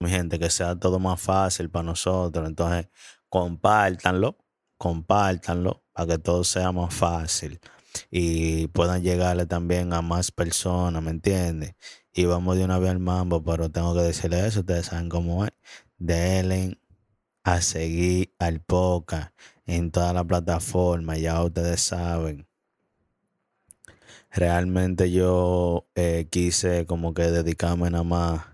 mi gente, que sea todo más fácil para nosotros. Entonces, compártanlo, compártanlo para que todo sea más fácil y puedan llegarle también a más personas, ¿me entiendes? Y vamos de una vez al mambo, pero tengo que decirle eso, ustedes saben cómo es. Denle a seguir al poca en toda la plataforma, ya ustedes saben. Realmente yo eh, quise como que dedicarme nada más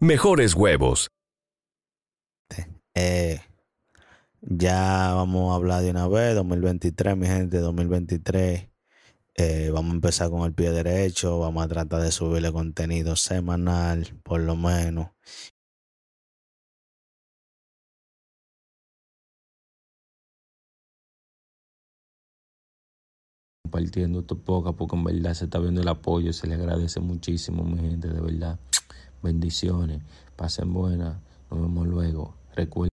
mejores huevos. Eh, ya vamos a hablar de una vez, 2023, mi gente, 2023. Eh, vamos a empezar con el pie derecho, vamos a tratar de subirle contenido semanal, por lo menos. compartiendo esto poco a poco, en verdad se está viendo el apoyo, se le agradece muchísimo, mi gente, de verdad. Bendiciones. Pasen buenas. Nos vemos luego. Recuerden.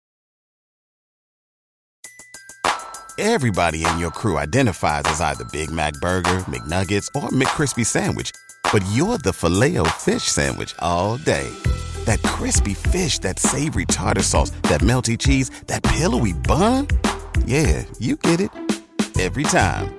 Everybody in your crew identifies as either Big Mac Burger, McNuggets, or McCrispy Sandwich. But you're the filet fish Sandwich all day. That crispy fish, that savory tartar sauce, that melty cheese, that pillowy bun. Yeah, you get it. Every time.